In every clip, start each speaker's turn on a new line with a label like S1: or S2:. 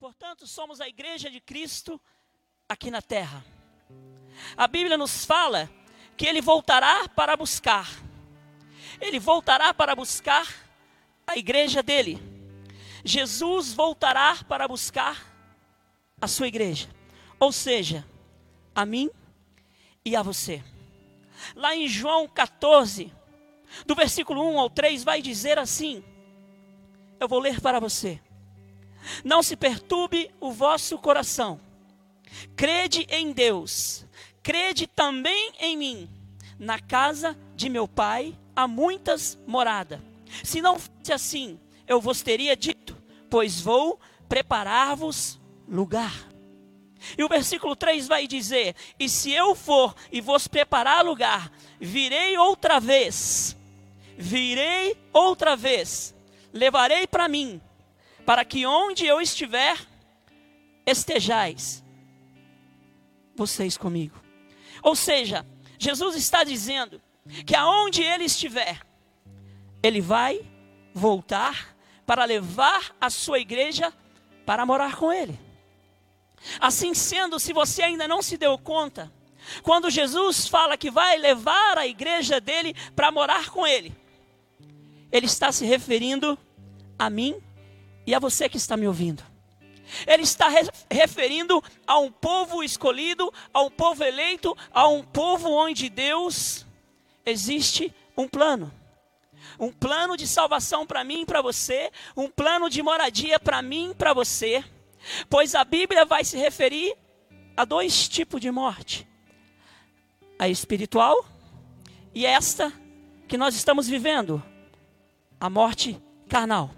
S1: Portanto, somos a igreja de Cristo aqui na terra. A Bíblia nos fala que ele voltará para buscar. Ele voltará para buscar a igreja dele. Jesus voltará para buscar a sua igreja. Ou seja, a mim e a você. Lá em João 14, do versículo 1 ao 3, vai dizer assim: Eu vou ler para você. Não se perturbe o vosso coração. Crede em Deus, crede também em mim. Na casa de meu pai há muitas moradas. Se não fosse assim, eu vos teria dito, pois vou preparar-vos lugar. E o versículo 3 vai dizer: E se eu for e vos preparar lugar, virei outra vez, virei outra vez, levarei para mim, para que onde eu estiver, estejais vocês comigo. Ou seja, Jesus está dizendo que aonde ele estiver, ele vai voltar para levar a sua igreja para morar com ele. Assim sendo, se você ainda não se deu conta, quando Jesus fala que vai levar a igreja dele para morar com ele, ele está se referindo a mim e a você que está me ouvindo. Ele está re referindo a um povo escolhido, a um povo eleito, a um povo onde Deus existe um plano. Um plano de salvação para mim e para você, um plano de moradia para mim e para você Pois a Bíblia vai se referir a dois tipos de morte: a espiritual e esta que nós estamos vivendo, a morte carnal.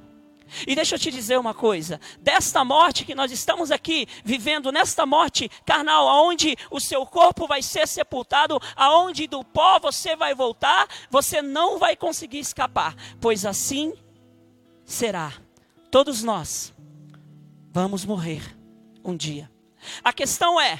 S1: E deixa eu te dizer uma coisa: desta morte que nós estamos aqui vivendo, nesta morte carnal, aonde o seu corpo vai ser sepultado, aonde do pó você vai voltar, você não vai conseguir escapar, pois assim será. Todos nós Vamos morrer um dia. A questão é: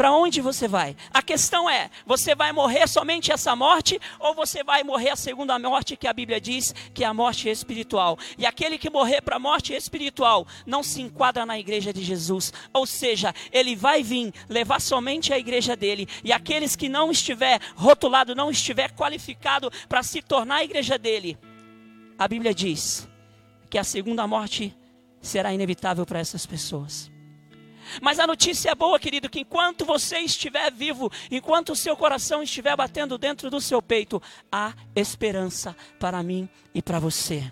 S1: para onde você vai? A questão é: você vai morrer somente essa morte ou você vai morrer a segunda morte que a Bíblia diz que é a morte espiritual? E aquele que morrer para a morte espiritual não se enquadra na igreja de Jesus, ou seja, ele vai vir levar somente a igreja dele, e aqueles que não estiver rotulado, não estiver qualificado para se tornar a igreja dele, a Bíblia diz que a segunda morte será inevitável para essas pessoas. Mas a notícia é boa, querido, que enquanto você estiver vivo, enquanto o seu coração estiver batendo dentro do seu peito, há esperança para mim e para você.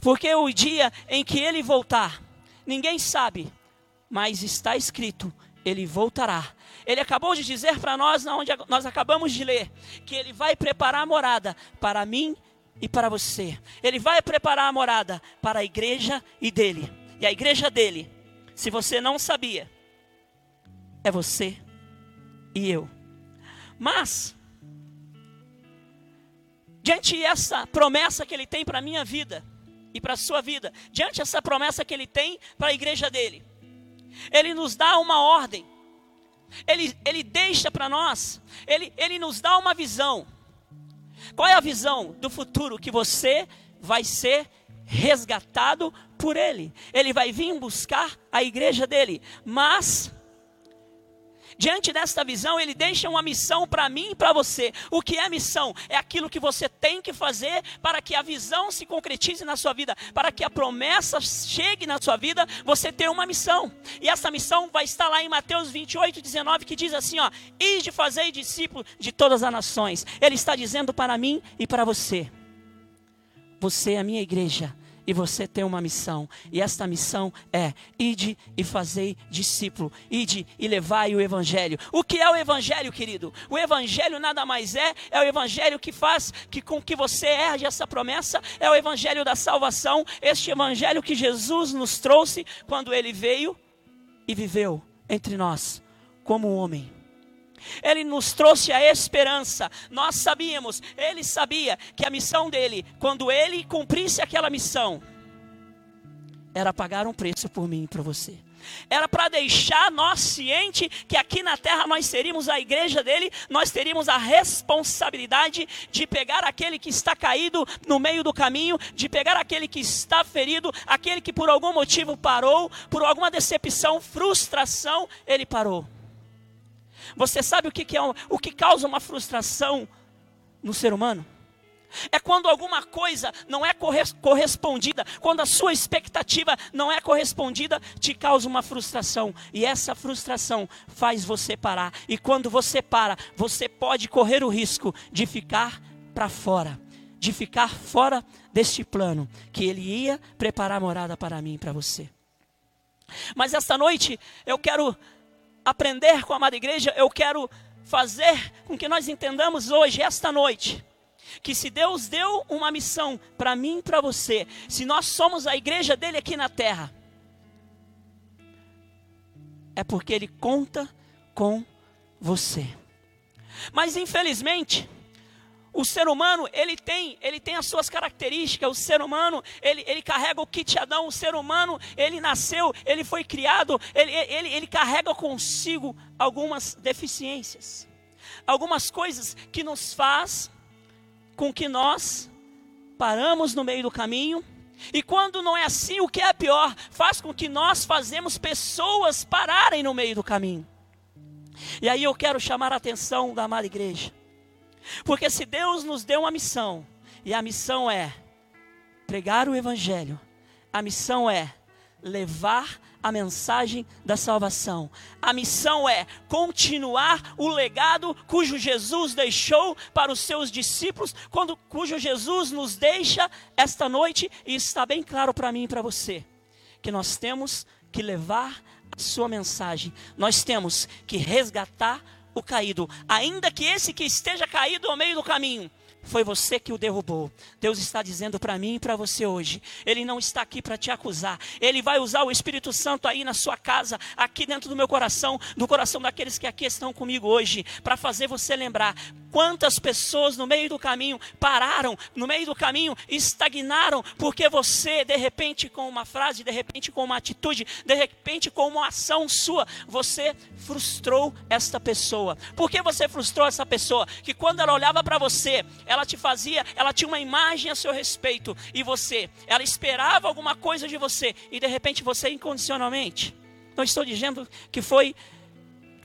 S1: Porque o dia em que ele voltar, ninguém sabe, mas está escrito, ele voltará. Ele acabou de dizer para nós, onde nós acabamos de ler, que ele vai preparar a morada para mim e para você. Ele vai preparar a morada para a igreja e dele. E a igreja dele, se você não sabia, é você e eu. Mas, diante essa promessa que ele tem para a minha vida e para a sua vida, diante essa promessa que ele tem para a igreja dele, ele nos dá uma ordem, ele, ele deixa para nós, ele, ele nos dá uma visão. Qual é a visão do futuro que você vai ser resgatado por ele? Ele vai vir buscar a igreja dele, mas diante desta visão, ele deixa uma missão para mim e para você. O que é missão? É aquilo que você tem que fazer para que a visão se concretize na sua vida, para que a promessa chegue na sua vida, você tem uma missão. E essa missão vai estar lá em Mateus 28, 19, que diz assim: ó, e de fazer discípulo de todas as nações. Ele está dizendo para mim e para você. Você é a minha igreja e você tem uma missão. E esta missão é: ide e fazei discípulo, ide e levai o evangelho. O que é o evangelho, querido? O evangelho nada mais é, é o evangelho que faz que com que você ergue essa promessa, é o evangelho da salvação, este evangelho que Jesus nos trouxe quando ele veio e viveu entre nós como homem. Ele nos trouxe a esperança. Nós sabíamos, ele sabia que a missão dele, quando ele cumprisse aquela missão, era pagar um preço por mim e para você. Era para deixar nós ciente que aqui na terra nós seríamos a igreja dele, nós teríamos a responsabilidade de pegar aquele que está caído no meio do caminho, de pegar aquele que está ferido, aquele que por algum motivo parou, por alguma decepção, frustração, ele parou. Você sabe o que, que é o que causa uma frustração no ser humano? É quando alguma coisa não é correspondida, quando a sua expectativa não é correspondida, te causa uma frustração. E essa frustração faz você parar. E quando você para, você pode correr o risco de ficar para fora, de ficar fora deste plano que ele ia preparar morada para mim e para você. Mas esta noite eu quero aprender com a amada igreja, eu quero fazer com que nós entendamos hoje, esta noite, que se Deus deu uma missão para mim e para você, se nós somos a igreja dele aqui na terra, é porque ele conta com você. Mas infelizmente, o ser humano, ele tem, ele tem as suas características. O ser humano, ele, ele carrega o kit Adão. O ser humano, ele nasceu, ele foi criado, ele, ele, ele carrega consigo algumas deficiências. Algumas coisas que nos faz com que nós paramos no meio do caminho. E quando não é assim, o que é pior, faz com que nós fazemos pessoas pararem no meio do caminho. E aí eu quero chamar a atenção da amada igreja. Porque se Deus nos deu uma missão, e a missão é pregar o evangelho, a missão é levar a mensagem da salvação. A missão é continuar o legado cujo Jesus deixou para os seus discípulos, quando, cujo Jesus nos deixa esta noite, e está bem claro para mim e para você, que nós temos que levar a sua mensagem, nós temos que resgatar o caído, ainda que esse que esteja caído ao meio do caminho, foi você que o derrubou. Deus está dizendo para mim e para você hoje. Ele não está aqui para te acusar. Ele vai usar o Espírito Santo aí na sua casa, aqui dentro do meu coração, do coração daqueles que aqui estão comigo hoje, para fazer você lembrar quantas pessoas no meio do caminho pararam, no meio do caminho estagnaram, porque você, de repente, com uma frase, de repente, com uma atitude, de repente, com uma ação sua, você frustrou esta pessoa. Por que você frustrou essa pessoa? Que quando ela olhava para você, ela te fazia, ela tinha uma imagem a seu respeito, e você, ela esperava alguma coisa de você, e de repente você incondicionalmente. Não estou dizendo que foi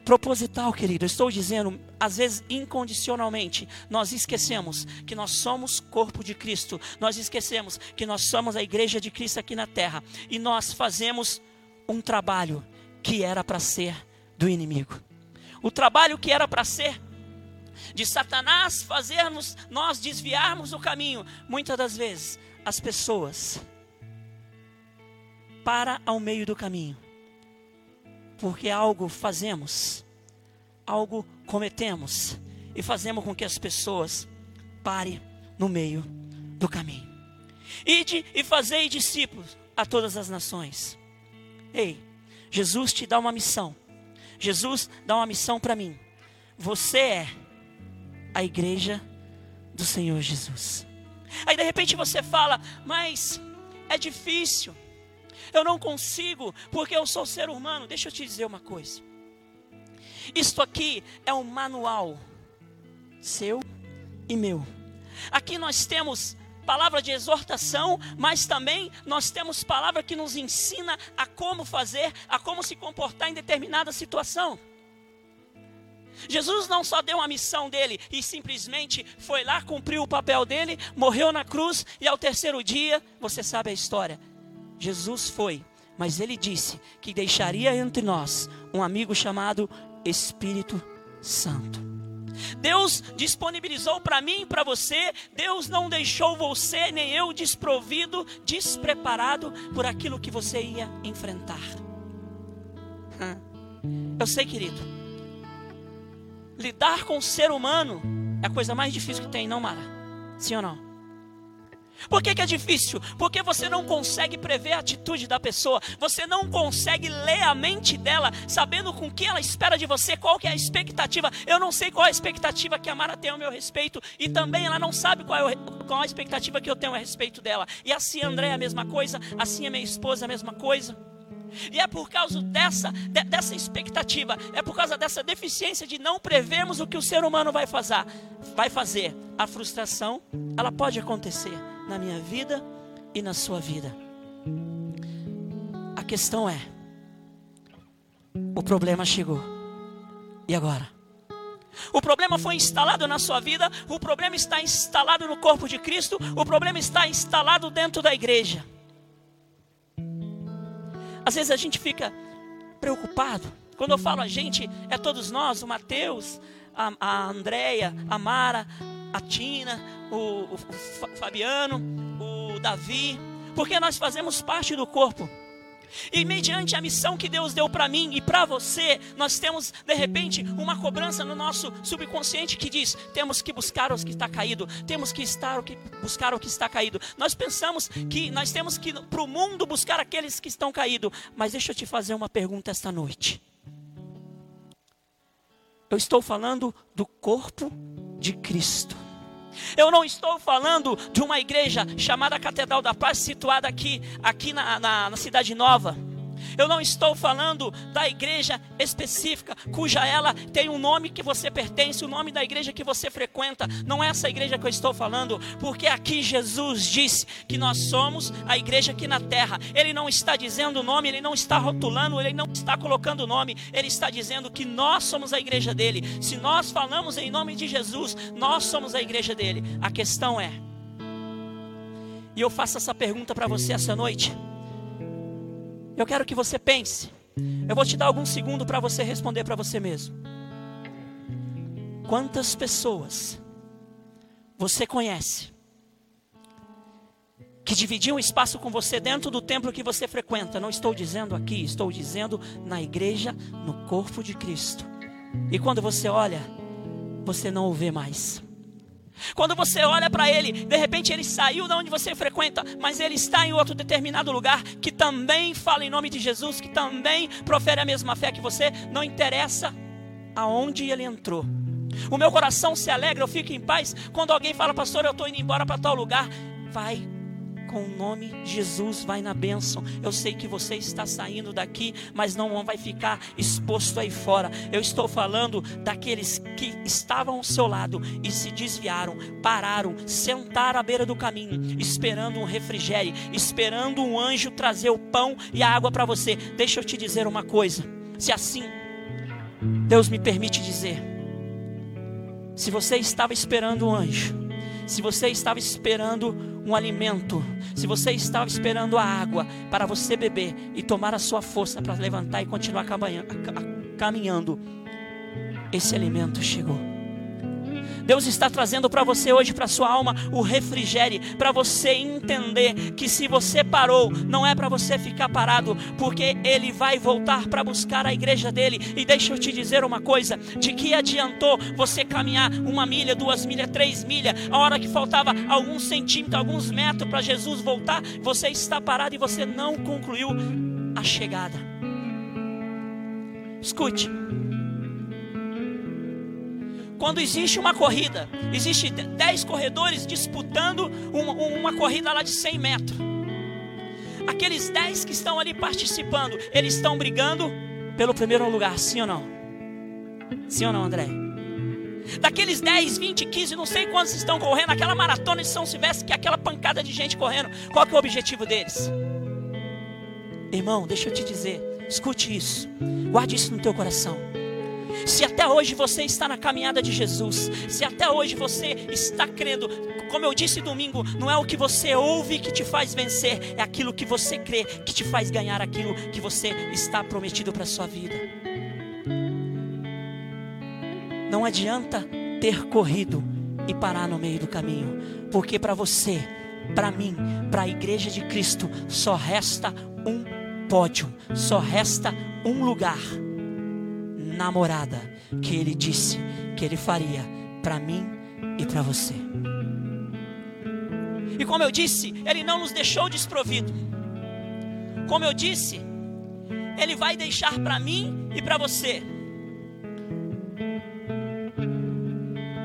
S1: proposital, querido. estou dizendo, às vezes incondicionalmente, nós esquecemos que nós somos corpo de Cristo. Nós esquecemos que nós somos a igreja de Cristo aqui na terra e nós fazemos um trabalho que era para ser do inimigo. O trabalho que era para ser de Satanás fazermos nós desviarmos o caminho. Muitas das vezes as pessoas para ao meio do caminho. Porque algo fazemos, algo cometemos e fazemos com que as pessoas parem no meio do caminho. Ide e fazei discípulos a todas as nações. Ei, Jesus te dá uma missão. Jesus dá uma missão para mim. Você é a igreja do Senhor Jesus. Aí de repente você fala, mas é difícil, eu não consigo, porque eu sou ser humano. Deixa eu te dizer uma coisa: isto aqui é um manual seu e meu. Aqui nós temos palavra de exortação, mas também nós temos palavra que nos ensina a como fazer, a como se comportar em determinada situação. Jesus não só deu a missão dele e simplesmente foi lá, cumpriu o papel dele, morreu na cruz e ao terceiro dia, você sabe a história. Jesus foi, mas ele disse que deixaria entre nós um amigo chamado Espírito Santo. Deus disponibilizou para mim e para você, Deus não deixou você nem eu desprovido, despreparado por aquilo que você ia enfrentar. Eu sei, querido, Lidar com o ser humano é a coisa mais difícil que tem, não, Mara? Sim ou não? Por que, que, é difícil? Porque você não consegue prever a atitude da pessoa, você não consegue ler a mente dela, sabendo com que ela espera de você, qual que é a expectativa. Eu não sei qual é a expectativa que a Mara tem ao meu respeito, e também ela não sabe qual é, qual é a expectativa que eu tenho a respeito dela. E assim André é a mesma coisa, assim a minha esposa é a mesma coisa. E é por causa dessa, de, dessa expectativa, é por causa dessa deficiência de não prevermos o que o ser humano vai fazer. Vai fazer. A frustração, ela pode acontecer na minha vida e na sua vida. A questão é: o problema chegou. E agora? O problema foi instalado na sua vida, o problema está instalado no corpo de Cristo, o problema está instalado dentro da igreja. Às vezes a gente fica preocupado. Quando eu falo a gente, é todos nós, o Mateus, a, a Andréia, a Mara, a Tina, o, o Fabiano, o Davi, porque nós fazemos parte do corpo. E mediante a missão que Deus deu para mim e para você, nós temos de repente uma cobrança no nosso subconsciente que diz: temos que buscar os que está caído, temos que estar o que buscar o que está caído. Nós pensamos que nós temos que para o mundo buscar aqueles que estão caídos. Mas deixa eu te fazer uma pergunta esta noite. Eu estou falando do corpo de Cristo. Eu não estou falando de uma igreja chamada Catedral da Paz, situada aqui, aqui na, na, na Cidade Nova. Eu não estou falando da igreja específica, cuja ela tem um nome que você pertence, o nome da igreja que você frequenta. Não é essa igreja que eu estou falando, porque aqui Jesus disse que nós somos a igreja aqui na terra. Ele não está dizendo o nome, ele não está rotulando, ele não está colocando o nome, ele está dizendo que nós somos a igreja dele. Se nós falamos em nome de Jesus, nós somos a igreja dele. A questão é, e eu faço essa pergunta para você essa noite. Eu quero que você pense. Eu vou te dar alguns segundos para você responder para você mesmo. Quantas pessoas você conhece que dividiam espaço com você dentro do templo que você frequenta? Não estou dizendo aqui, estou dizendo na igreja, no corpo de Cristo. E quando você olha, você não o vê mais. Quando você olha para ele, de repente ele saiu da onde você frequenta, mas ele está em outro determinado lugar que também fala em nome de Jesus, que também profere a mesma fé que você, não interessa aonde ele entrou. O meu coração se alegra, eu fico em paz quando alguém fala, pastor, eu estou indo embora para tal lugar. Vai com o nome Jesus, vai na bênção. Eu sei que você está saindo daqui, mas não vai ficar exposto aí fora. Eu estou falando daqueles que estavam ao seu lado e se desviaram, pararam, sentaram à beira do caminho, esperando um refrigério, esperando um anjo trazer o pão e a água para você. Deixa eu te dizer uma coisa: se assim Deus me permite dizer, se você estava esperando um anjo, se você estava esperando um alimento, se você estava esperando a água para você beber e tomar a sua força para levantar e continuar caminhando, esse alimento chegou. Deus está trazendo para você hoje, para sua alma, o refrigério, para você entender que se você parou, não é para você ficar parado, porque Ele vai voltar para buscar a igreja dele. E deixa eu te dizer uma coisa: de que adiantou você caminhar uma milha, duas milhas, três milhas, a hora que faltava alguns centímetros, alguns metros para Jesus voltar, você está parado e você não concluiu a chegada. Escute. Quando existe uma corrida, existe 10 corredores disputando uma, uma corrida lá de 100 metros. Aqueles 10 que estão ali participando, eles estão brigando pelo primeiro lugar, sim ou não? Sim ou não, André? Daqueles 10, 20, 15, não sei quantos estão correndo, aquela maratona de São Silvestre, que é aquela pancada de gente correndo, qual que é o objetivo deles? Irmão, deixa eu te dizer, escute isso, guarde isso no teu coração. Se até hoje você está na caminhada de Jesus, se até hoje você está crendo, como eu disse domingo, não é o que você ouve que te faz vencer, é aquilo que você crê que te faz ganhar aquilo que você está prometido para a sua vida. Não adianta ter corrido e parar no meio do caminho, porque para você, para mim, para a igreja de Cristo, só resta um pódio, só resta um lugar namorada que ele disse que ele faria para mim e para você. E como eu disse, Ele não nos deixou desprovido. Como eu disse, Ele vai deixar para mim e para você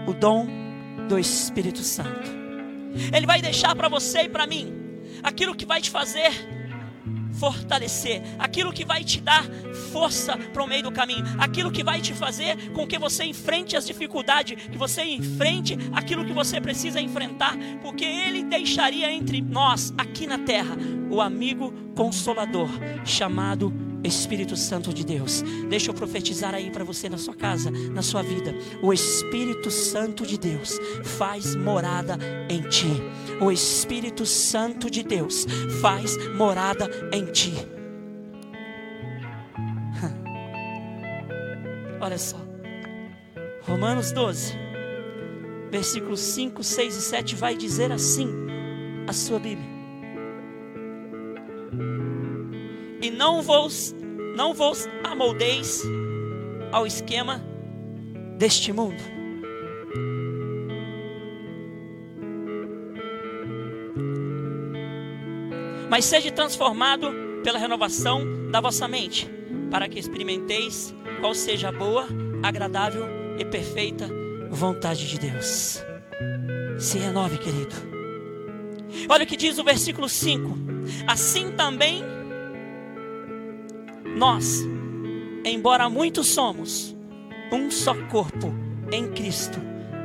S1: o dom do Espírito Santo. Ele vai deixar para você e para mim aquilo que vai te fazer fortalecer, aquilo que vai te dar força para o meio do caminho, aquilo que vai te fazer com que você enfrente as dificuldades, que você enfrente aquilo que você precisa enfrentar, porque Ele deixaria entre nós, aqui na terra, o amigo consolador chamado Espírito Santo de Deus. Deixa eu profetizar aí para você na sua casa, na sua vida. O Espírito Santo de Deus faz morada em ti. O Espírito Santo de Deus faz morada em ti. Olha só. Romanos 12, versículos 5, 6 e 7 vai dizer assim: a sua Bíblia. E não vos não vos amoldeis ao esquema deste mundo. Mas seja transformado pela renovação da vossa mente, para que experimenteis qual seja a boa, agradável e perfeita vontade de Deus. Se renove, querido. Olha o que diz o versículo 5: Assim também nós, embora muitos somos, um só corpo em Cristo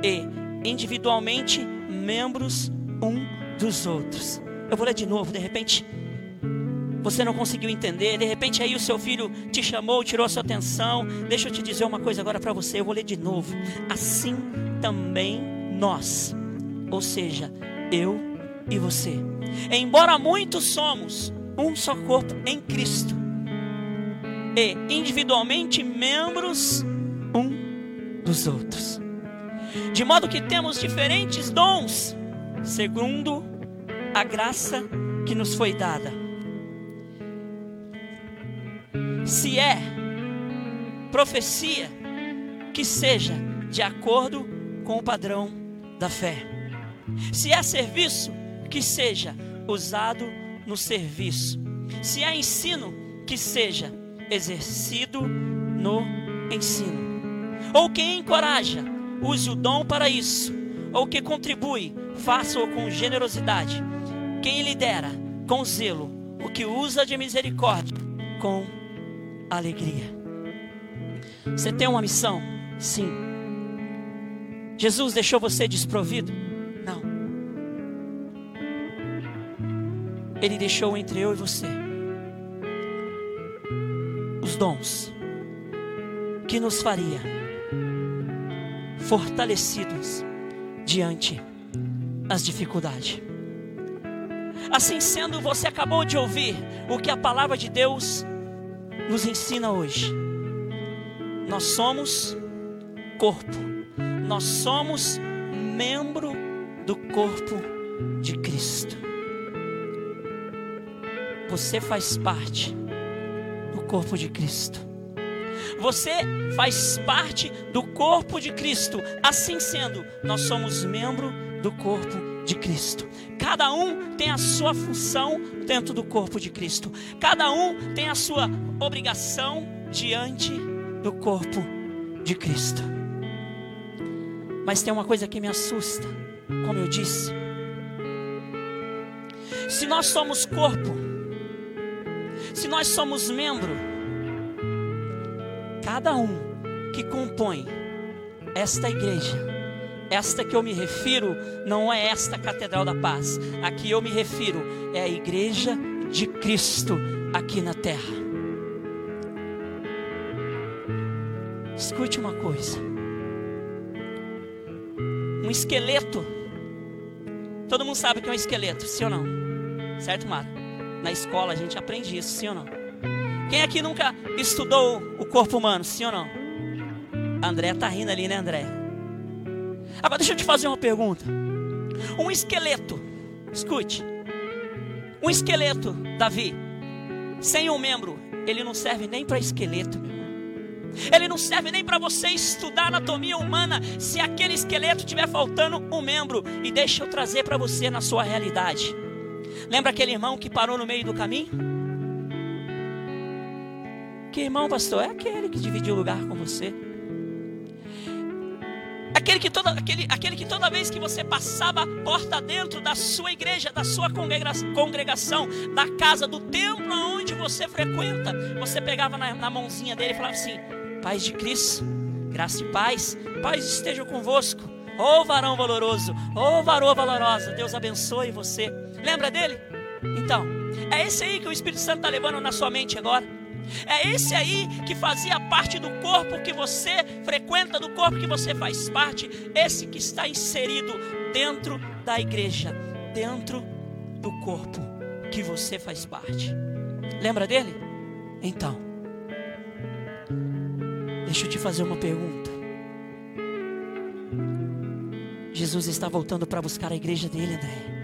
S1: e individualmente membros um dos outros. Eu vou ler de novo, de repente você não conseguiu entender, de repente aí o seu filho te chamou, tirou a sua atenção. Deixa eu te dizer uma coisa agora para você, eu vou ler de novo. Assim também nós, ou seja, eu e você. Embora muitos somos um só corpo em Cristo e individualmente membros um dos outros. De modo que temos diferentes dons, segundo a graça que nos foi dada. Se é profecia, que seja de acordo com o padrão da fé. Se é serviço, que seja usado no serviço. Se é ensino, que seja exercido no ensino. Ou quem encoraja, use o dom para isso. Ou que contribui, faça-o com generosidade. Quem lidera, com zelo. O que usa de misericórdia, com alegria. Você tem uma missão? Sim. Jesus deixou você desprovido? Não. Ele deixou entre eu e você dons que nos faria fortalecidos diante das dificuldades. Assim sendo, você acabou de ouvir o que a palavra de Deus nos ensina hoje. Nós somos corpo, nós somos membro do corpo de Cristo. Você faz parte corpo de Cristo. Você faz parte do corpo de Cristo. Assim sendo, nós somos membro do corpo de Cristo. Cada um tem a sua função dentro do corpo de Cristo. Cada um tem a sua obrigação diante do corpo de Cristo. Mas tem uma coisa que me assusta, como eu disse. Se nós somos corpo, se nós somos membro, cada um que compõe esta igreja, esta que eu me refiro, não é esta Catedral da Paz, a que eu me refiro é a igreja de Cristo aqui na terra. Escute uma coisa: um esqueleto, todo mundo sabe que é um esqueleto, sim ou não? Certo, Mara? Na escola a gente aprende isso, sim ou não? Quem aqui nunca estudou o corpo humano, sim ou não? André tá rindo ali, né, André? Agora deixa eu te fazer uma pergunta. Um esqueleto, escute. Um esqueleto, Davi, sem um membro, ele não serve nem para esqueleto, meu irmão. Ele não serve nem para você estudar anatomia humana se aquele esqueleto estiver faltando um membro. E deixa eu trazer para você na sua realidade. Lembra aquele irmão que parou no meio do caminho? Que irmão, pastor? É aquele que dividiu o lugar com você. Aquele que, toda, aquele, aquele que toda vez que você passava porta dentro da sua igreja, da sua congregação, da casa, do templo onde você frequenta, você pegava na, na mãozinha dele e falava assim: Paz de Cristo, graça e paz, paz esteja convosco. Ô oh, varão valoroso, ô oh, varoa valorosa, Deus abençoe você. Lembra dele? Então, é esse aí que o Espírito Santo está levando na sua mente agora. É esse aí que fazia parte do corpo que você frequenta, do corpo que você faz parte, esse que está inserido dentro da igreja, dentro do corpo que você faz parte. Lembra dele? Então, deixa eu te fazer uma pergunta. Jesus está voltando para buscar a igreja dele, André.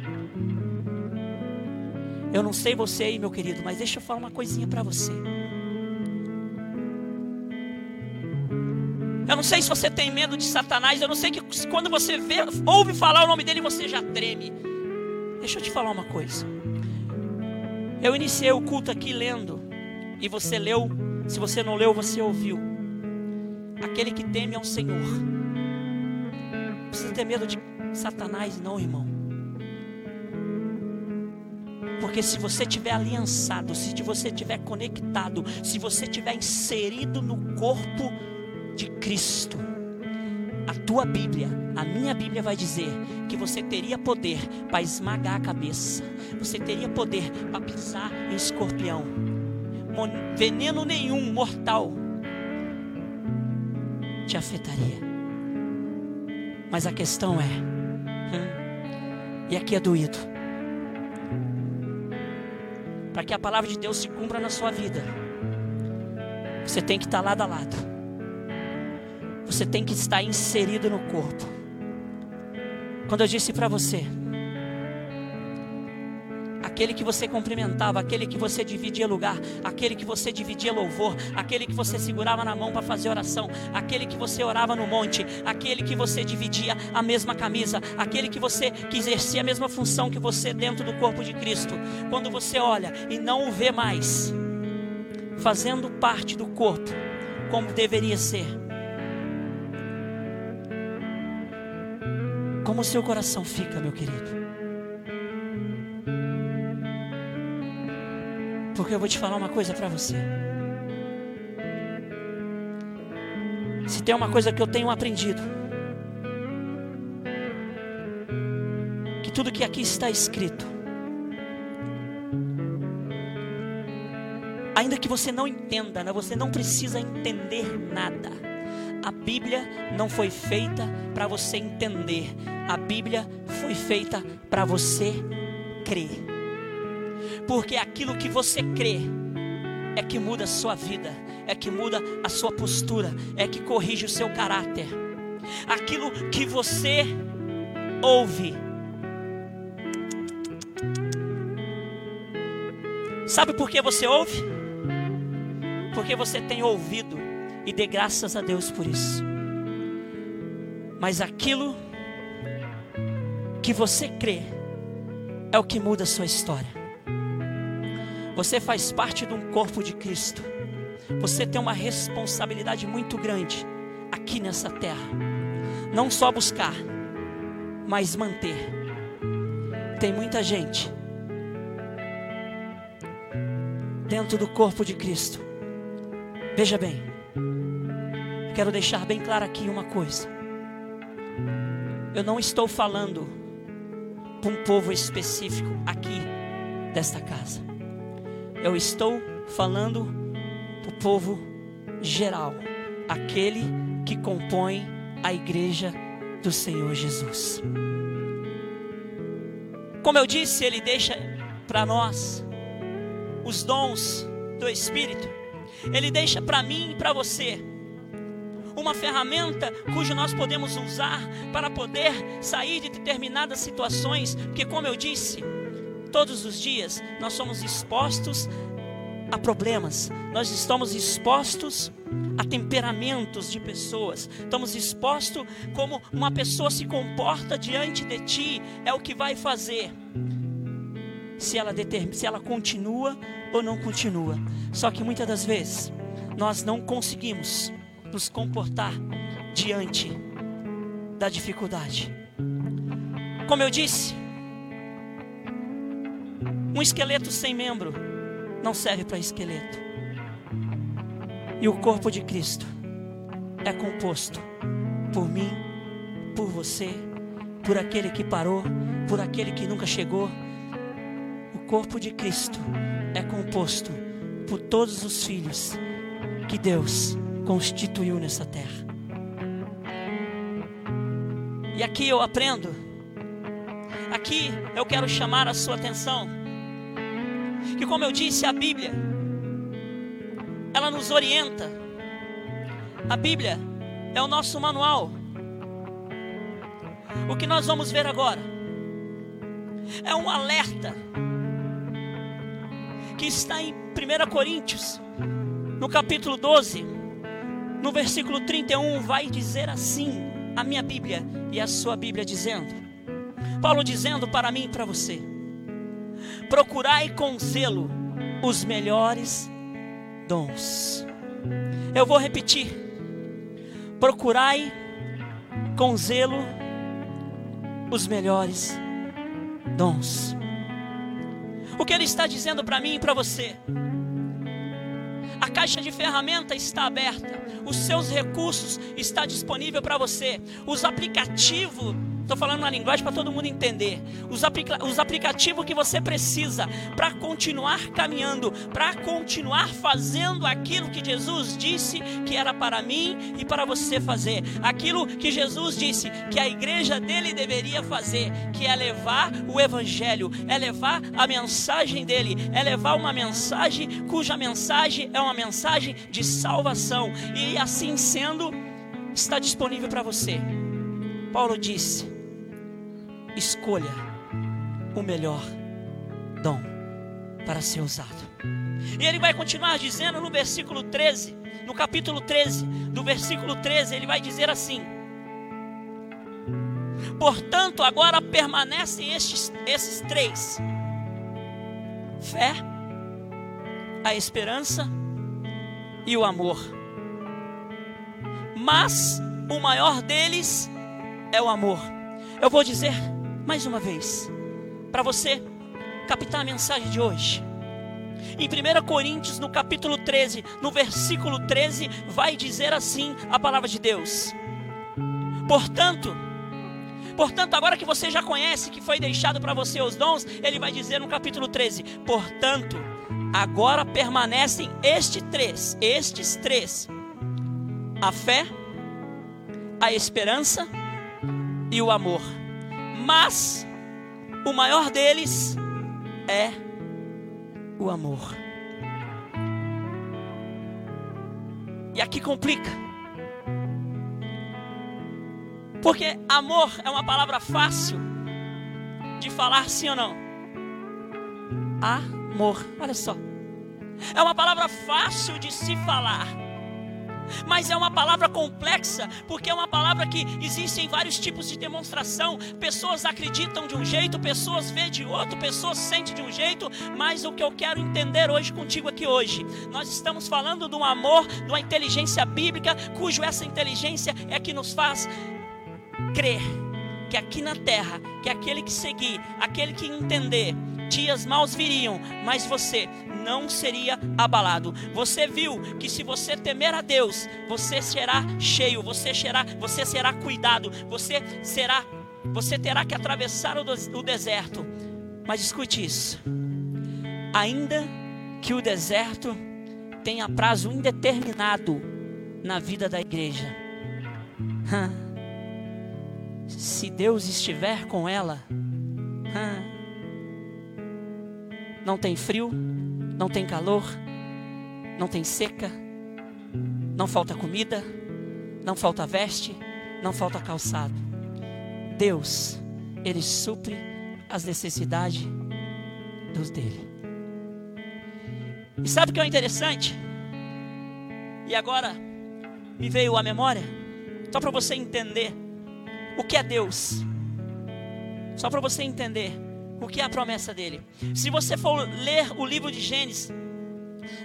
S1: Eu não sei você aí, meu querido, mas deixa eu falar uma coisinha para você. Eu não sei se você tem medo de Satanás. Eu não sei que quando você vê, ouve falar o nome dele, você já treme. Deixa eu te falar uma coisa. Eu iniciei o culto aqui lendo. E você leu. Se você não leu, você ouviu. Aquele que teme ao Senhor. Não precisa ter medo de Satanás, não, irmão. Porque se você tiver aliançado, se você tiver conectado, se você tiver inserido no corpo de Cristo. A tua Bíblia, a minha Bíblia vai dizer que você teria poder para esmagar a cabeça, você teria poder para pisar em escorpião, veneno nenhum mortal te afetaria. Mas a questão é, hum, e aqui é doído, para que a palavra de Deus se cumpra na sua vida, você tem que estar lado a lado você tem que estar inserido no corpo. Quando eu disse para você, aquele que você cumprimentava, aquele que você dividia lugar, aquele que você dividia louvor, aquele que você segurava na mão para fazer oração, aquele que você orava no monte, aquele que você dividia a mesma camisa, aquele que você que exercia a mesma função que você dentro do corpo de Cristo. Quando você olha e não o vê mais fazendo parte do corpo como deveria ser, Como o seu coração fica, meu querido? Porque eu vou te falar uma coisa para você. Se tem uma coisa que eu tenho aprendido, que tudo que aqui está escrito, ainda que você não entenda, né, você não precisa entender nada. A Bíblia não foi feita para você entender, a Bíblia foi feita para você crer. Porque aquilo que você crê é que muda a sua vida, é que muda a sua postura, é que corrige o seu caráter. Aquilo que você ouve. Sabe por que você ouve? Porque você tem ouvido e dê graças a Deus por isso. Mas aquilo que você crê é o que muda a sua história. Você faz parte de um corpo de Cristo. Você tem uma responsabilidade muito grande aqui nessa terra. Não só buscar, mas manter. Tem muita gente dentro do corpo de Cristo. Veja bem, Quero deixar bem claro aqui uma coisa. Eu não estou falando para um povo específico aqui desta casa. Eu estou falando para o povo geral, aquele que compõe a igreja do Senhor Jesus. Como eu disse, Ele deixa para nós os dons do Espírito. Ele deixa para mim e para você uma ferramenta cujo nós podemos usar para poder sair de determinadas situações, porque como eu disse, todos os dias nós somos expostos a problemas, nós estamos expostos a temperamentos de pessoas, estamos expostos como uma pessoa se comporta diante de ti, é o que vai fazer. Se ela, determina, se ela continua ou não continua. Só que muitas das vezes nós não conseguimos nos comportar diante da dificuldade. Como eu disse, um esqueleto sem membro não serve para esqueleto. E o corpo de Cristo é composto por mim, por você, por aquele que parou, por aquele que nunca chegou. O corpo de Cristo é composto por todos os filhos que Deus constituiu nessa terra. E aqui eu aprendo, aqui eu quero chamar a sua atenção, que como eu disse, a Bíblia, ela nos orienta, a Bíblia é o nosso manual. O que nós vamos ver agora é um alerta que está em 1 Coríntios, no capítulo 12, no versículo 31, vai dizer assim: a minha Bíblia e a sua Bíblia dizendo, Paulo dizendo para mim e para você: procurai com zelo os melhores dons. Eu vou repetir: procurai com zelo os melhores dons. O que ele está dizendo para mim e para você? A caixa de ferramenta está aberta. Os seus recursos estão disponíveis para você. Os aplicativos Estou falando uma linguagem para todo mundo entender. Os, aplica os aplicativos que você precisa para continuar caminhando, para continuar fazendo aquilo que Jesus disse que era para mim e para você fazer. Aquilo que Jesus disse que a igreja dele deveria fazer, que é levar o evangelho, é levar a mensagem dele, é levar uma mensagem cuja mensagem é uma mensagem de salvação. E assim sendo, está disponível para você. Paulo disse: escolha o melhor dom para ser usado. E ele vai continuar dizendo no versículo 13, no capítulo 13, do versículo 13, ele vai dizer assim: Portanto, agora permanecem estes, esses três: fé, a esperança e o amor. Mas o maior deles é o amor. Eu vou dizer mais uma vez, para você captar a mensagem de hoje. Em 1 Coríntios, no capítulo 13, no versículo 13, vai dizer assim a palavra de Deus. Portanto, portanto, agora que você já conhece que foi deixado para você os dons, ele vai dizer no capítulo 13: Portanto, agora permanecem estes três, estes três: a fé, a esperança e o amor mas o maior deles é o amor. E aqui complica. Porque amor é uma palavra fácil de falar sim ou não. Amor, olha só. É uma palavra fácil de se falar mas é uma palavra complexa, porque é uma palavra que existem vários tipos de demonstração. Pessoas acreditam de um jeito, pessoas veem de outro, pessoas sentem de um jeito, mas o que eu quero entender hoje contigo aqui hoje, nós estamos falando de um amor, de uma inteligência bíblica, cujo essa inteligência é que nos faz crer que aqui na terra, que aquele que seguir, aquele que entender, dias maus viriam, mas você não seria abalado. Você viu que se você temer a Deus, você será cheio, você será, você será cuidado, você será, você terá que atravessar o, deserto. Mas escute isso. Ainda que o deserto tenha prazo indeterminado na vida da igreja. Se Deus estiver com ela, não tem frio, não tem calor, não tem seca, não falta comida, não falta veste, não falta calçado. Deus, Ele supre as necessidades dos dele. E sabe o que é interessante? E agora me veio à memória, só para você entender o que é Deus. Só para você entender o que é a promessa dele. Se você for ler o livro de Gênesis,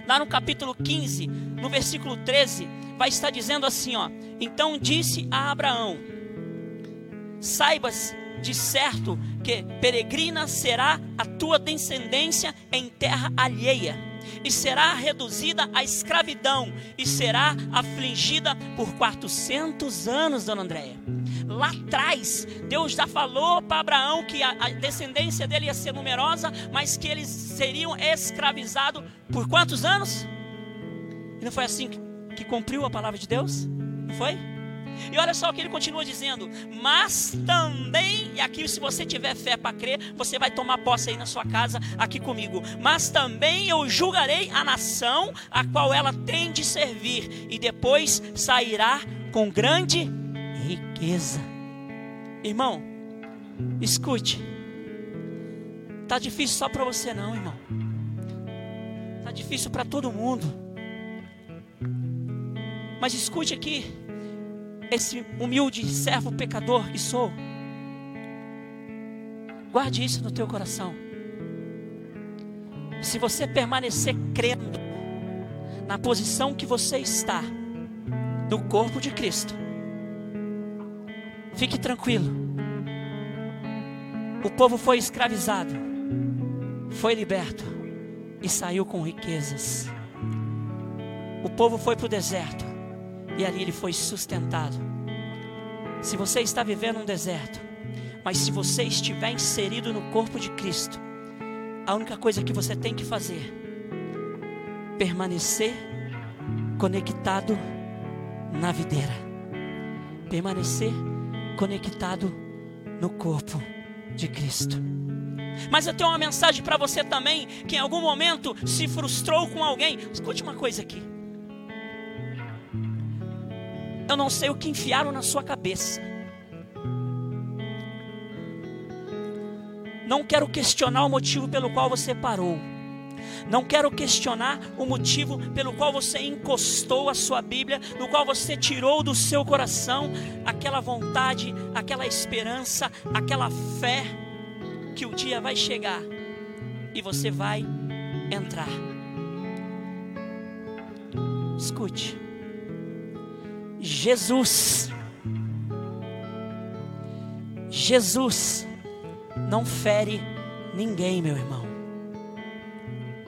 S1: lá no capítulo 15, no versículo 13, vai estar dizendo assim, ó: Então disse a Abraão: Saibas de certo que peregrina será a tua descendência em terra alheia, e será reduzida à escravidão, e será afligida por 400 anos, dona Andréia. Lá atrás, Deus já falou para Abraão que a, descendência dele ia ser numerosa, mas que eles seriam escravizados por quantos anos? E não foi assim que, que cumpriu a palavra de Deus? Não foi? E olha só o que ele continua dizendo: Mas também, e aqui se você tiver fé para crer, você vai tomar posse aí na sua casa, aqui comigo. Mas também eu julgarei a nação a qual ela tem de servir, e depois sairá com grande riqueza. Irmão, escute. Tá difícil só para você não, irmão. Tá difícil para todo mundo. Mas escute aqui, esse humilde servo pecador que sou. Guarde isso no teu coração. Se você permanecer crendo na posição que você está, no corpo de Cristo, Fique tranquilo. O povo foi escravizado, foi liberto e saiu com riquezas. O povo foi para o deserto e ali ele foi sustentado. Se você está vivendo um deserto, mas se você estiver inserido no corpo de Cristo, a única coisa que você tem que fazer permanecer conectado na videira. Permanecer conectado no corpo de Cristo. Mas eu tenho uma mensagem para você também, que em algum momento se frustrou com alguém. Escute uma coisa aqui. Eu não sei o que enfiaram na sua cabeça. Não quero questionar o motivo pelo qual você parou. Não quero questionar o motivo pelo qual você encostou a sua Bíblia, no qual você tirou do seu coração aquela vontade, aquela esperança, aquela fé que o dia vai chegar e você vai entrar. Escute. Jesus Jesus não fere ninguém, meu irmão.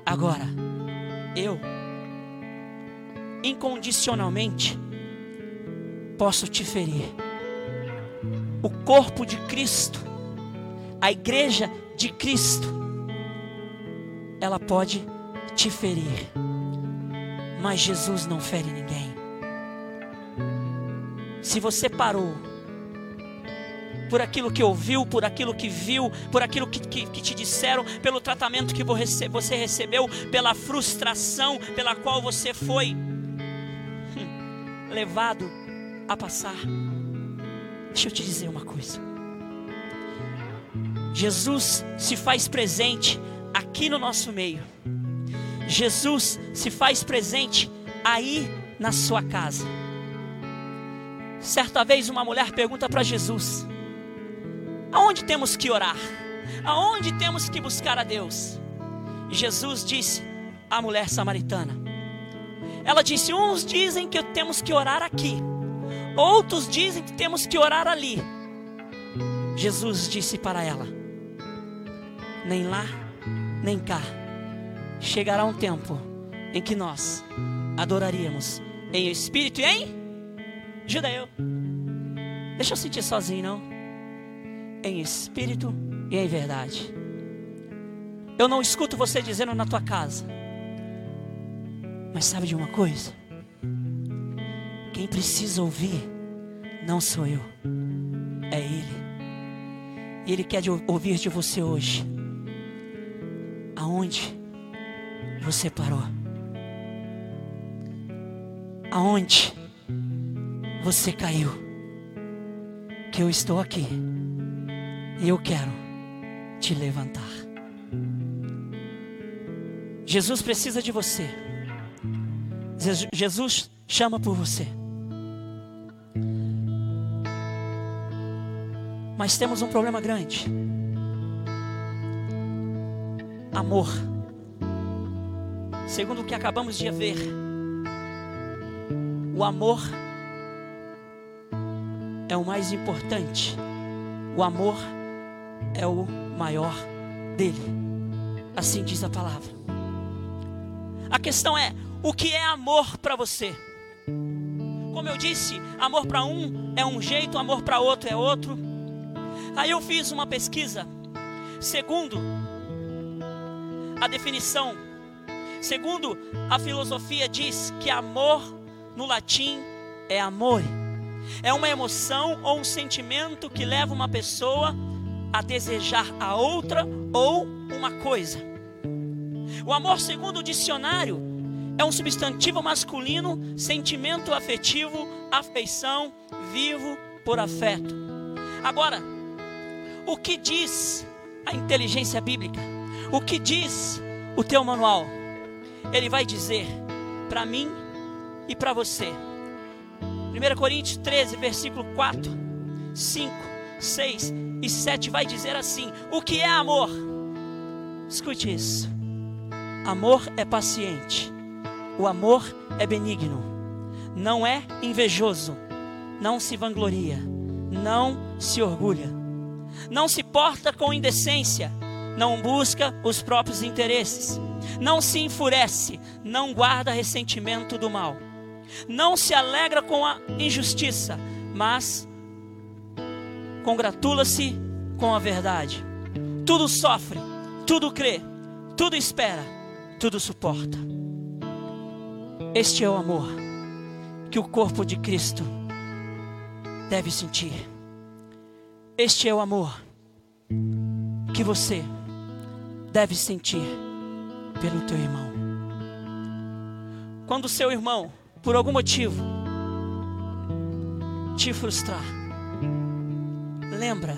S1: Agora, eu incondicionalmente posso te ferir. O corpo de Cristo, a igreja de Cristo, ela pode te ferir, mas Jesus não fere ninguém. Se você parou por aquilo que ouviu, por aquilo que viu, por aquilo que, que, que te disseram, pelo tratamento que você recebeu, pela frustração pela qual você foi levado a passar. Deixa eu te dizer uma coisa. Jesus se faz presente aqui no nosso meio. Jesus se faz presente aí na sua casa. Certa vez uma mulher pergunta para Jesus: Aonde temos que orar? Aonde temos que buscar a Deus? Jesus disse à mulher samaritana. Ela disse: Uns dizem que temos que orar aqui, outros dizem que temos que orar ali. Jesus disse para ela: Nem lá, nem cá. Chegará um tempo em que nós adoraríamos em espírito e em judeu. Deixa eu sentir sozinho, não em espírito e em verdade. Eu não escuto você dizendo na tua casa. Mas sabe de uma coisa? Quem precisa ouvir não sou eu, é Ele. E Ele quer ouvir de você hoje. Aonde você parou? Aonde você caiu? Que eu estou aqui eu quero te levantar. Jesus precisa de você. Jesus chama por você. Mas temos um problema grande. Amor. Segundo o que acabamos de ver, o amor é o mais importante. O amor é o maior dele. Assim diz a palavra. A questão é: o que é amor para você? Como eu disse, amor para um é um jeito, amor para outro é outro. Aí eu fiz uma pesquisa, segundo a definição, segundo a filosofia diz que amor no latim é amor. É uma emoção ou um sentimento que leva uma pessoa a desejar a outra ou uma coisa. O amor, segundo o dicionário, é um substantivo masculino, sentimento afetivo, afeição, vivo por afeto. Agora, o que diz a inteligência bíblica? O que diz o teu manual? Ele vai dizer para mim e para você. 1 Coríntios 13, versículo 4, 5, 6 e 7 vai dizer assim: O que é amor? Escute isso. Amor é paciente. O amor é benigno. Não é invejoso. Não se vangloria. Não se orgulha não se porta com indecência, não busca os próprios interesses, não se enfurece, não guarda ressentimento do mal, não se alegra com a injustiça, mas congratula-se com a verdade. Tudo sofre, tudo crê, tudo espera, tudo suporta. Este é o amor que o corpo de Cristo deve sentir. Este é o amor que você deve sentir pelo teu irmão. Quando seu irmão, por algum motivo, te frustrar, lembra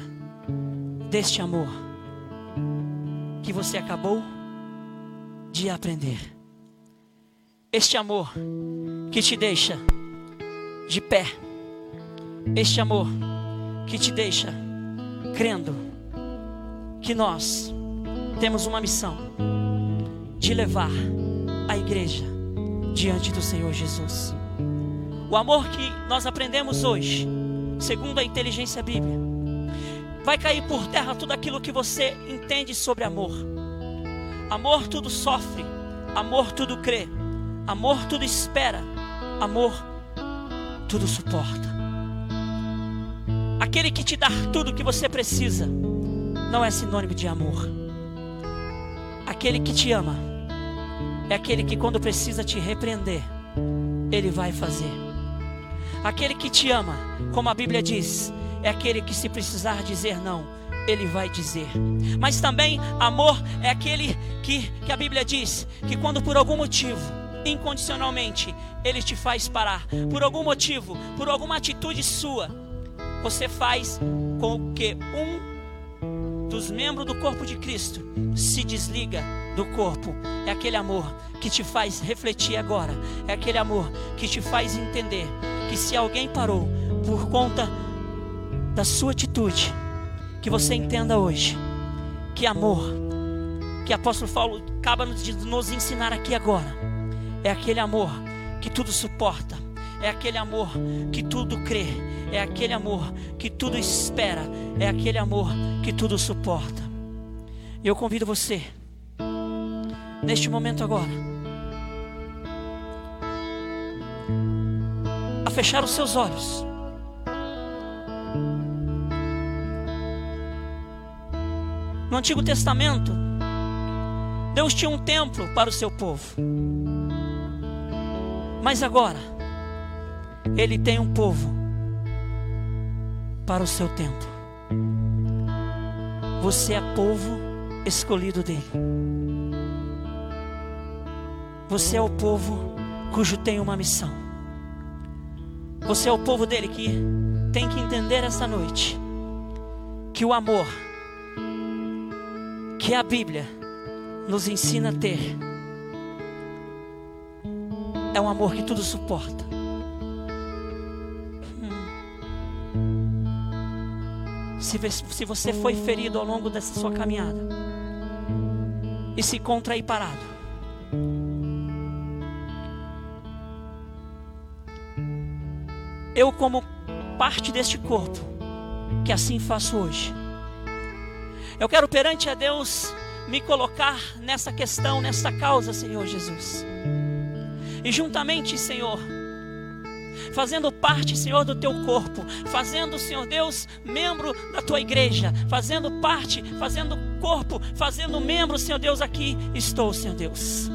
S1: deste amor que você acabou de aprender. Este amor que te deixa de pé. Este amor que te deixa crendo que nós temos uma missão de levar a igreja diante do Senhor Jesus. O amor que nós aprendemos hoje, segundo a inteligência bíblica, vai cair por terra tudo aquilo que você entende sobre amor. Amor tudo sofre, amor tudo crê, amor tudo espera, amor tudo suporta. Aquele que te dá tudo o que você precisa não é sinônimo de amor. Aquele que te ama é aquele que, quando precisa te repreender, ele vai fazer. Aquele que te ama, como a Bíblia diz, é aquele que, se precisar dizer não, ele vai dizer. Mas também amor é aquele que, que a Bíblia diz que, quando por algum motivo, incondicionalmente, ele te faz parar, por algum motivo, por alguma atitude sua, você faz com que um dos membros do corpo de Cristo se desliga do corpo. É aquele amor que te faz refletir agora. É aquele amor que te faz entender que se alguém parou por conta da sua atitude, que você entenda hoje que amor que o apóstolo Paulo acaba de nos ensinar aqui agora é aquele amor que tudo suporta, é aquele amor que tudo crê, é aquele amor que tudo espera, é aquele amor que tudo suporta. E eu convido você, neste momento agora, a fechar os seus olhos. No Antigo Testamento, Deus tinha um templo para o seu povo. Mas agora, Ele tem um povo para o seu tempo. Você é povo escolhido dele. Você é o povo cujo tem uma missão. Você é o povo dele que tem que entender essa noite que o amor que a Bíblia nos ensina a ter é um amor que tudo suporta. Hum. Se, se você foi ferido ao longo dessa sua caminhada e se encontra aí parado, eu, como parte deste corpo, que assim faço hoje, eu quero perante a Deus me colocar nessa questão, nessa causa, Senhor Jesus. E juntamente, Senhor, fazendo parte, Senhor, do teu corpo, fazendo, Senhor Deus, membro da tua igreja, fazendo parte, fazendo corpo, fazendo membro, Senhor Deus, aqui estou, Senhor Deus.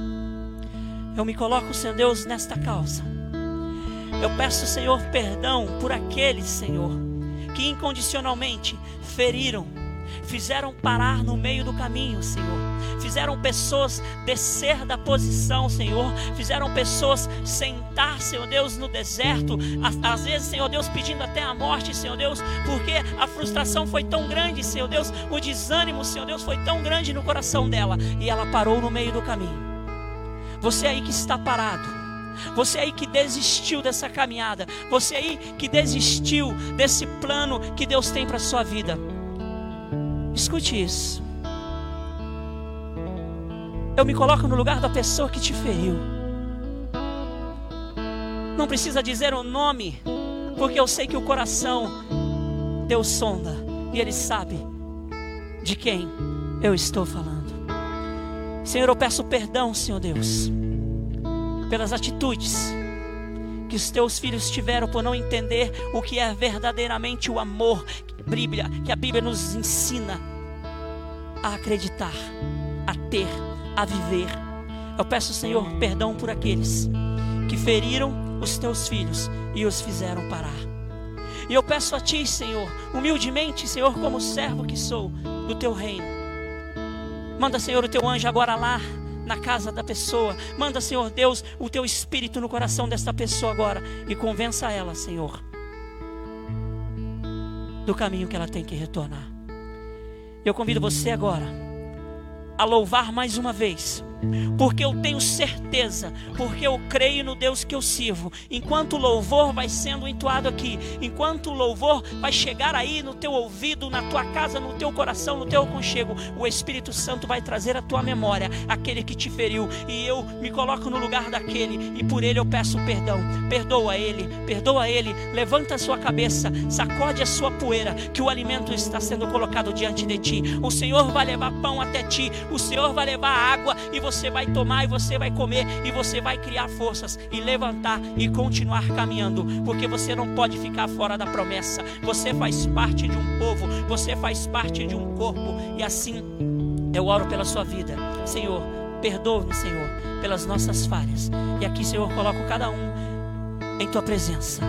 S1: Eu me coloco, Senhor Deus, nesta causa. Eu peço, Senhor, perdão por aqueles, Senhor, que incondicionalmente feriram fizeram parar no meio do caminho, Senhor. Fizeram pessoas descer da posição, Senhor. Fizeram pessoas sentar, Senhor Deus, no deserto. Às vezes, Senhor Deus, pedindo até a morte, Senhor Deus, porque a frustração foi tão grande, Senhor Deus. O desânimo, Senhor Deus, foi tão grande no coração dela. E ela parou no meio do caminho. Você aí que está parado. Você aí que desistiu dessa caminhada, você aí que desistiu desse plano que Deus tem para sua vida. Escute isso. Eu me coloco no lugar da pessoa que te feriu. Não precisa dizer o nome, porque eu sei que o coração Deus sonda e Ele sabe de quem eu estou falando. Senhor, eu peço perdão, Senhor Deus, pelas atitudes que os teus filhos tiveram por não entender o que é verdadeiramente o amor Bíblia, que a Bíblia nos ensina a acreditar, a ter, a viver. Eu peço, Senhor, perdão por aqueles que feriram os teus filhos e os fizeram parar. E eu peço a Ti, Senhor, humildemente, Senhor, como servo que sou do Teu reino. Manda, Senhor, o Teu anjo agora lá na casa da pessoa. Manda, Senhor Deus, o Teu Espírito no coração desta pessoa agora e convença ela, Senhor, do caminho que ela tem que retornar. Eu convido você agora a louvar mais uma vez porque eu tenho certeza, porque eu creio no Deus que eu sirvo. Enquanto o louvor vai sendo entoado aqui, enquanto o louvor vai chegar aí no teu ouvido, na tua casa, no teu coração, no teu aconchego, o Espírito Santo vai trazer à tua memória aquele que te feriu, e eu me coloco no lugar daquele, e por ele eu peço perdão. Perdoa ele, perdoa ele, levanta a sua cabeça, sacode a sua poeira, que o alimento está sendo colocado diante de ti. O Senhor vai levar pão até ti, o Senhor vai levar água e você vai tomar e você vai comer e você vai criar forças e levantar e continuar caminhando, porque você não pode ficar fora da promessa. Você faz parte de um povo, você faz parte de um corpo e assim eu oro pela sua vida, Senhor. Perdoa-me, Senhor, pelas nossas falhas. E aqui, Senhor, coloco cada um em tua presença.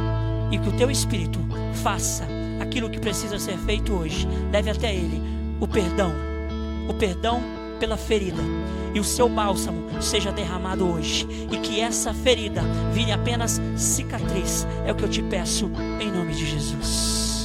S1: E que o teu espírito faça aquilo que precisa ser feito hoje. Leve até ele o perdão. O perdão pela ferida e o seu bálsamo seja derramado hoje e que essa ferida vire apenas cicatriz. É o que eu te peço em nome de Jesus.